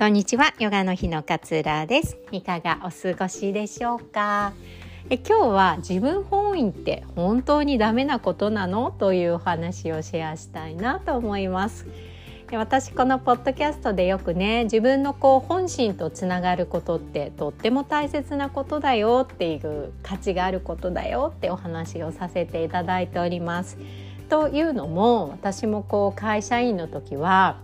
こんにちは。ヨガの日の勝浦です。いかがお過ごしでしょうか？え今日は自分本位って本当にダメなことなの？というお話をシェアしたいなと思います。私このポッドキャストでよくね自分のこう本心とつながることってとっても大切なことだよっていう価値があることだよってお話をさせていただいております。というのも私もこう会社員の時は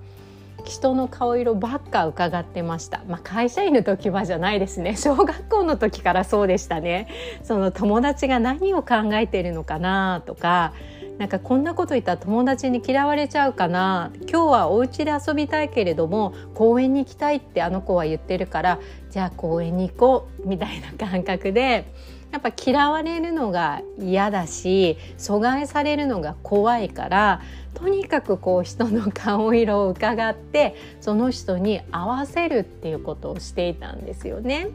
人の顔色ばっか伺ってました、まあ、会社員の時はじゃないですね。小学校の時からそうでしたね。その友達が何を考えているのかなとかなんかこんなこと言ったら友達に嫌われちゃうかな。今日はお家で遊びたいけれども公園に行きたいってあの子は言ってるからじゃあ公園に行こうみたいな感覚でやっぱ嫌われるのが嫌だし阻害されるのが怖いからとにかくこう人の顔色を伺ってその人に合わせるっていうことをしていたんですよね。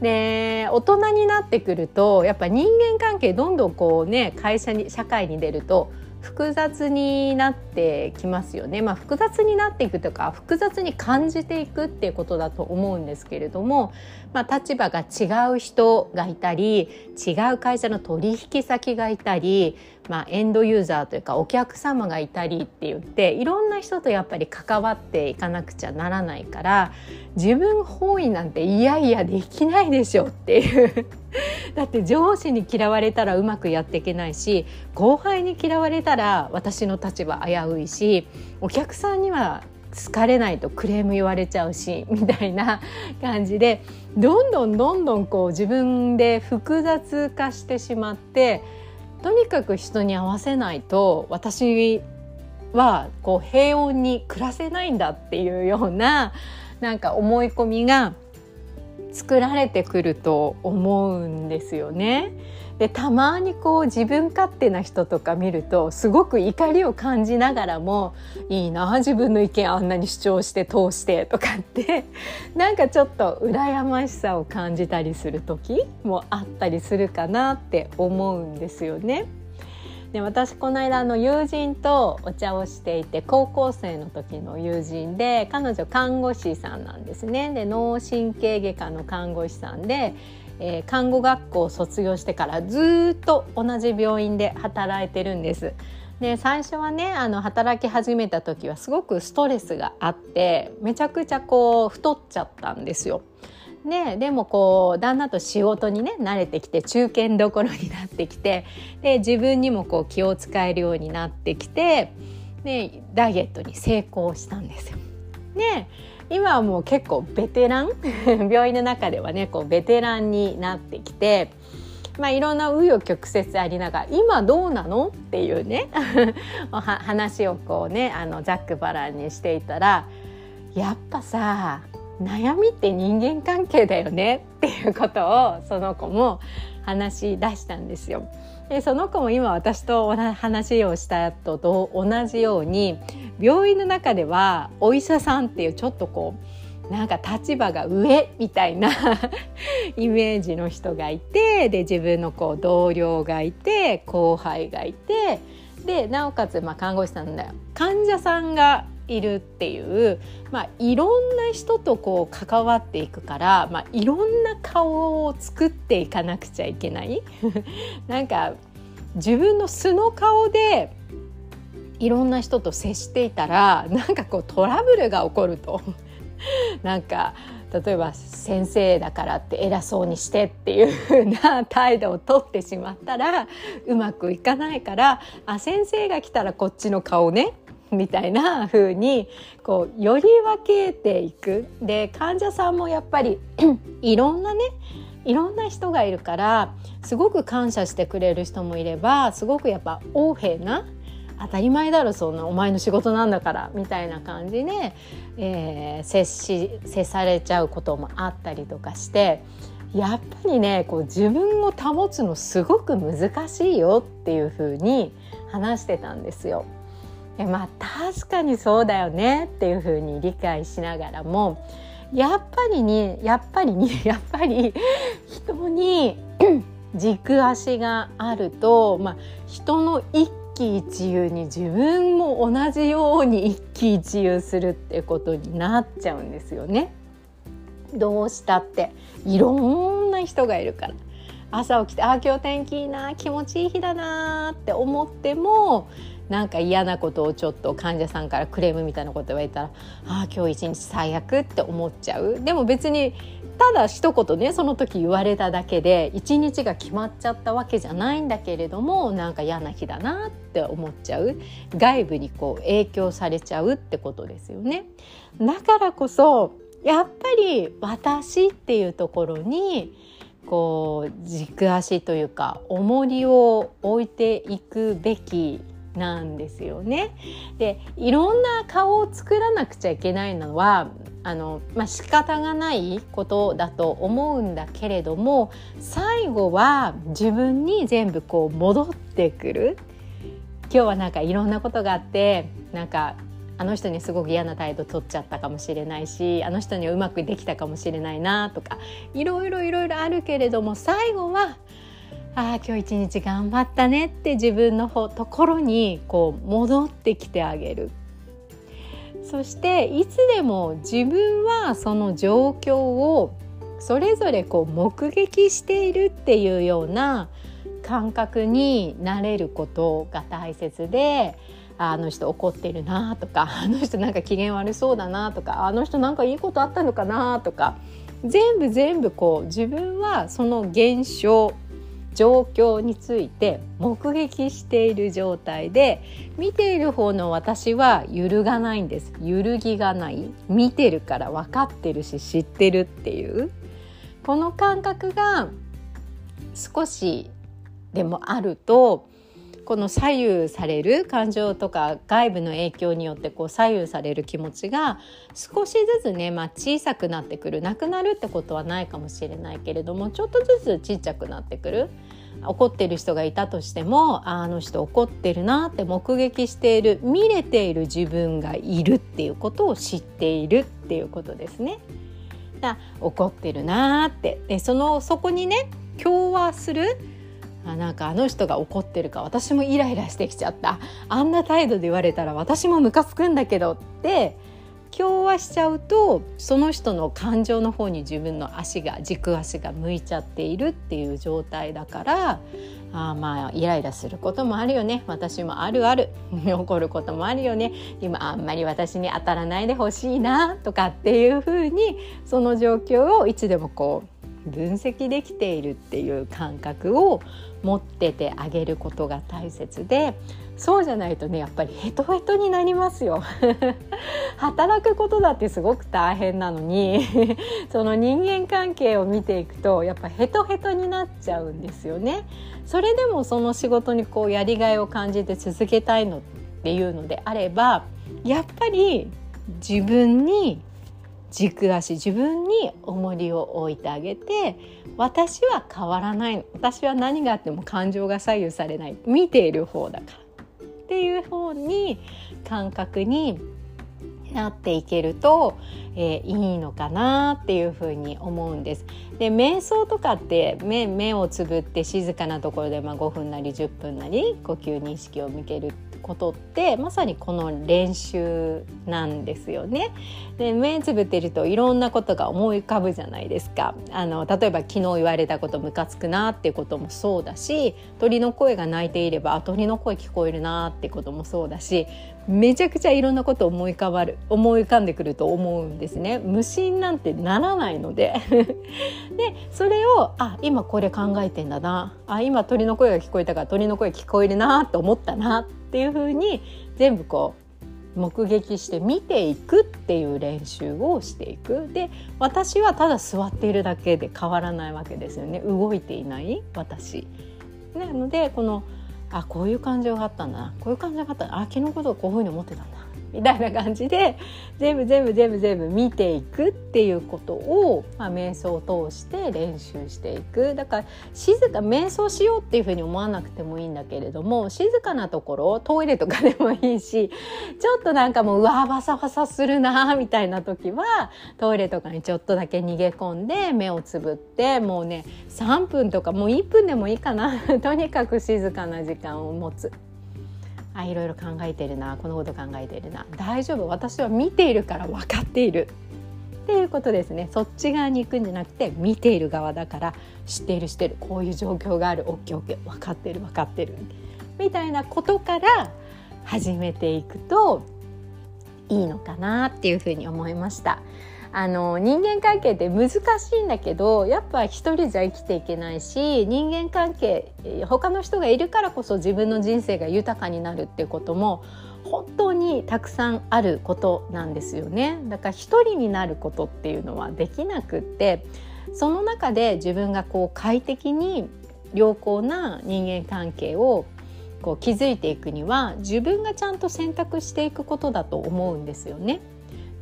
で大人になってくるとやっぱ人間関係どんどんこうね会社に社会に出ると複雑になってきますよね、まあ、複雑になっていくとか複雑に感じていくっていうことだと思うんですけれども、まあ、立場が違う人がいたり違う会社の取引先がいたり、まあ、エンドユーザーというかお客様がいたりって言っていろんな人とやっぱり関わっていかなくちゃならないから自分本位なんていやいやできないでしょっていう。だって上司に嫌われたらうまくやっていけないし後輩に嫌われたら私の立場危ういしお客さんには好かれないとクレーム言われちゃうしみたいな 感じでどんどんどんどんこう自分で複雑化してしまってとにかく人に合わせないと私はこう平穏に暮らせないんだっていうようななんか思い込みが作られてくると思うんですよね。でたまにこう自分勝手な人とか見るとすごく怒りを感じながらもいいな自分の意見あんなに主張して通してとかって なんかちょっと羨ましさを感じたりする時もあったりするかなって思うんですよね。で私この間の友人とお茶をしていて高校生の時の友人で彼女看護師さんなんですねで脳神経外科の看護師さんで、えー、看護学校を卒業してからずっと同じ病院で働いてるんです。で最初はねあの働き始めた時はすごくストレスがあってめちゃくちゃこう太っちゃったんですよ。ででもこうだんだんと仕事にね慣れてきて中堅どころになってきてで自分にもこう気を使えるようになってきてでダイエットに成功したんですよ。で今はもう結構ベテラン 病院の中ではねこうベテランになってきて。まあ、いろんな紆余曲折ありながら今どうなのっていうね 話をこうねあのザックバランにしていたらやっぱさ悩みって人間関係だよね っていうことをその子も話し出したんですよ。でその子も今私と話をしたと同じように病院の中ではお医者さんっていうちょっとこうなんか立場が上みたいな イメージの人がいてで自分のこう同僚がいて後輩がいてでなおかつまあ看護師さんだよ患者さんがいるっていう、まあ、いろんな人とこう関わっていくから、まあ、いろんな顔を作っていかなくちゃいけない。なんか自分の素の顔でいろんな人と接していたらなんかこうトラブルが起こると。なんか例えば先生だからって偉そうにしてっていう風な態度をとってしまったらうまくいかないからあ先生が来たらこっちの顔ね。みたいな風にこうより分けていくで患者さんもやっぱり いろんなねいろんな人がいるからすごく感謝してくれる人もいればすごくやっぱ横柄な当たり前だろそんなお前の仕事なんだからみたいな感じで、えー、接し接されちゃうこともあったりとかしてやっぱりねこう自分を保つのすごく難しいよっていう風に話してたんですよ。えまあ確かにそうだよねっていうふうに理解しながらもやっぱりにやっぱりに やっぱり人に 軸足があると、まあ、人の一喜一憂に自分も同じように一喜一憂するってことになっちゃうんですよね。どうしたっていろんな人がいるから朝起きて「あ今日天気いいな気持ちいい日だな」って思ってもなんか嫌なことをちょっと患者さんからクレームみたいなこと言われたら「ああ今日一日最悪」って思っちゃう。でも別にただ一言ねその時言われただけで一日が決まっちゃったわけじゃないんだけれどもなんか嫌な日だなって思っちゃう外部にこう影響されちゃうってことですよね。だからこそやっぱり私っていうところにこう軸足というか重りを置いていくべきなんですよね。でいろんな顔を作らなくちゃいけないのはあの、まあ、仕方がないことだと思うんだけれども最後は自分に全部こう戻ってくる。今日はなんかいろんなことがあってなんかあの人にすごく嫌な態度取っちゃったかもしれないしあの人にはうまくできたかもしれないなとかいろいろいろいろあるけれども最後はああ今日一日頑張ったねって自分のところにこう戻ってきてあげる。そしていつでも自分はその状況をそれぞれこう目撃しているっていうような感覚になれることが大切であの人怒ってるなとかあの人なんか機嫌悪そうだなとかあの人なんかいいことあったのかなとか全部全部こう自分はその現象状況について目撃している状態で見ている方の私は揺るがないんです。揺るぎがない。見てるから分かってるし知ってるっていう。この感覚が少しでもあるとこの左右される感情とか外部の影響によってこう左右される気持ちが少しずつね、まあ、小さくなってくるなくなるってことはないかもしれないけれどもちょっとずつちっちゃくなってくる。怒ってる人がいたとしてもあの人怒ってるなって目撃している見れている自分がいるっていうことを知っているっていうことですね。だ怒ってるなってでそのそこにね共和するあなんかあの人が怒ってるか私もイライラしてきちゃった。あんな態度で言われたら私もムカつくんだけどって共和しちゃうとその人の感情の方に自分の足が軸足が向いちゃっているっていう状態だからあまあイライラすることもあるよね。私もあるある。怒ることもあるよね。今あんまり私に当たらないでほしいなとかっていうふうにその状況をいつでもこう分析できているっていう感覚を持っててあげることが大切でそうじゃないとねやっぱりヘトヘトになりますよ。働くことだってすごく大変なのに その人間関係を見ていくとやっぱヘトヘトになっちゃうんですよね。それでもその仕事にこうやりがいを感じて続けたいのっていうのであればやっぱり自分に軸足自分に重りを置いてあげて私は変わらない私は何があっても感情が左右されない見ている方だからっていう方に感覚になっていけると、えー、いいのかなっていうふうに思うんです。で瞑想とかって目目をつぶって静かなところで、まあ、5分なり10分なり呼吸に意識を向けることってまさにこの練習なんですよね。で目つぶってるといろんなことが思い浮かぶじゃないですか。あの例えば昨日言われたことムカつくなっていうこともそうだし鳥の声が鳴いていれば鳥の声聞こえるなってこともそうだしめちゃくちゃいろんなこと思い浮かばる思い浮かんでくると思うんですね。無心なんてならないので でそれをあ今これ考えてんだなあ今鳥の声が聞こえたから鳥の声聞こえるなと思ったなっていうふうに全部こう目撃して見ていくっていう練習をしていくで私はただ座っているだけで変わらないわけですよね動いていない私。なのでこのあこういう感情があったんだな。こういう感情があった。あ昨日のことをこういうふうに思ってたんだ。みたいな感じで全部全部全部全部見ていくっていうことを、まあ、瞑想を通して練習していくだから静か瞑想しようっていうふうに思わなくてもいいんだけれども静かなところトイレとかでもいいしちょっとなんかもううわバサバサするなみたいな時はトイレとかにちょっとだけ逃げ込んで目をつぶってもうね3分とかもう1分でもいいかな とにかく静かな時間を持つ。あいろいろ考えてるなこのこと考えてるな大丈夫私は見ているから分かっているっていうことですねそっち側に行くんじゃなくて見ている側だから知っている知ってるこういう状況がある OKOK 分かってる分かってるみたいなことから始めていくといいのかなっていうふうに思いました。あの人間関係って難しいんだけどやっぱ一人じゃ生きていけないし人間関係他の人がいるからこそ自分の人生が豊かになるっていうことも本当にたくさんあることなんですよねだから一人になることっていうのはできなくってその中で自分がこう快適に良好な人間関係をこう築いていくには自分がちゃんと選択していくことだと思うんですよね。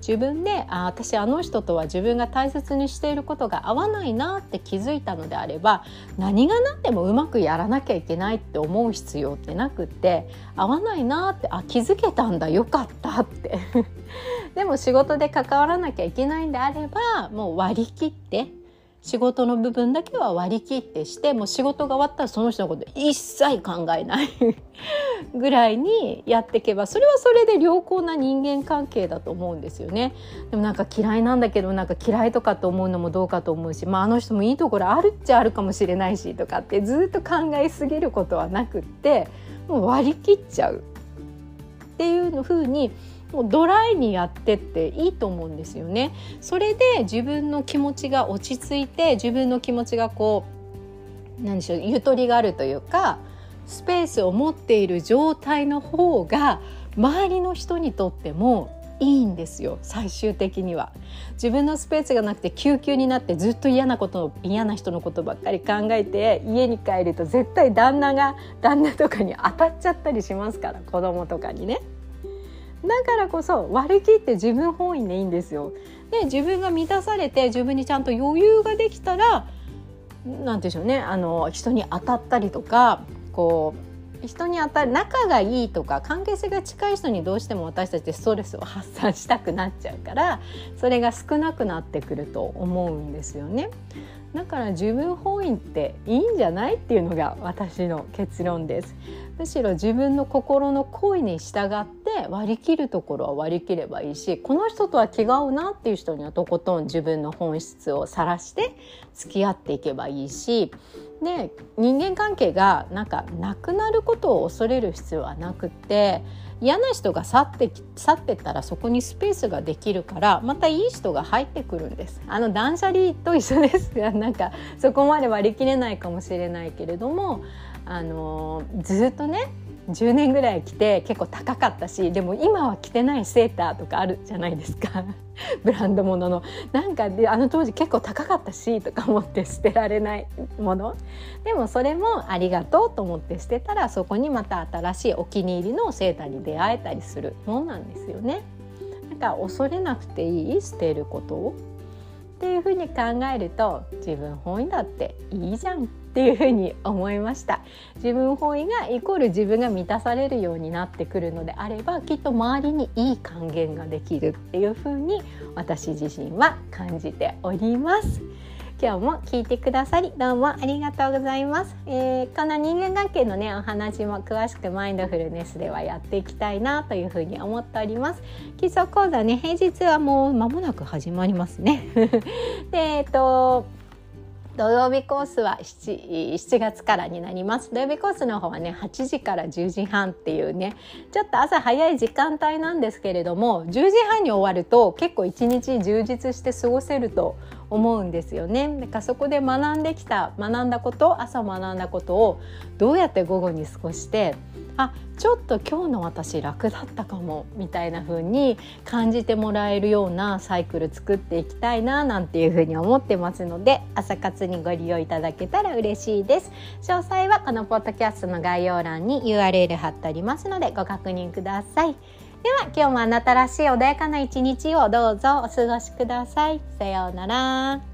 自分であ私あの人とは自分が大切にしていることが合わないなって気づいたのであれば何が何でもうまくやらなきゃいけないって思う必要ってなくって合わないなってあ気づけたんだよかったって。でも仕事で関わらなきゃいけないんであればもう割り切って仕事の部分だけは割り切ってしてもう仕事が終わったらその人のこと一切考えない ぐらいにやっていけばそれはそれで良好な人間関係だと思うんですよね。でもなんか嫌いなんだけどなんか嫌いとかと思うのもどうかと思うし、まあ、あの人もいいところあるっちゃあるかもしれないしとかってずっと考えすぎることはなくってもう割り切っちゃうっていうふうにもうドライにやってっていいと思うんですよね。それで自分の気持ちが落ち着いて自分の気持ちがこう何でしょうゆとりがあるというかスペースを持っている状態の方が周りの人にとってもいいんですよ最終的には自分のスペースがなくて救急になってずっと嫌なこと嫌な人のことばっかり考えて家に帰ると絶対旦那が旦那とかに当たっちゃったりしますから子供とかにね。だからこそ割り切って自分本位でいいんですよ。で自分が満たされて自分にちゃんと余裕ができたら何て言うんでしょうねあの人に当たったりとかこう人に当たる仲がいいとか関係性が近い人にどうしても私たちってストレスを発散したくなっちゃうからそれが少なくなってくると思うんですよね。だから自分本位っていいんじゃない？っていうのが私の結論ですむしろ自分の心の声に従って割り切るところは割り切ればいいしこの人とは気が合うなっていう人にはとことん自分の本質を晒して付き合っていけばいいしで人間関係がなんかなくなることを恐れる必要はなくって嫌な人が去って去ってったらそこにスペースができるからまたいい人が入ってくるんです。あの断捨離と一緒です。なんかそこまで割り切れないかもしれないけれどもあのずっとね10年ぐらい着て結構高かったしでも今は着てないセーターとかあるじゃないですか。ブランド物の。なんかであの当時結構高かったしとか思って捨てられないもの。でもそれもありがとうと思って捨てたらそこにまた新しいお気に入りのセーターに出会えたりするもんなんですよね。だか恐れなくていい捨てることっていうふうに考えると自分本位だっていいじゃんっていうふうに思いました自分本位がイコール自分が満たされるようになってくるのであればきっと周りにいい還元ができるっていうふうに私自身は感じております。今日も聞いてくださりどうもありがとうございます、えー、この人間関係のねお話も詳しくマインドフルネスではやっていきたいなというふうに思っております。基礎講座ね平日はもう間もなく始まりますね。でえっ、と土曜日コースは 7, 7月からになります。土曜日コースの方はね8時から10時半っていうねちょっと朝早い時間帯なんですけれども10時半に終わると結構一日充実して過ごせると思うんですよね。だからそこで学んできた学んだこと朝学んだことをどうやって午後に過ごしてあちょっと今日の私楽だったかもみたいな風に感じてもらえるようなサイクル作っていきたいななんていう風に思ってますので朝活にご利用いただけたら嬉しいです詳細はこのポッドキャストの概要欄に URL 貼ってありますのでご確認くださいでは今日もあなたらしい穏やかな一日をどうぞお過ごしください。さようなら。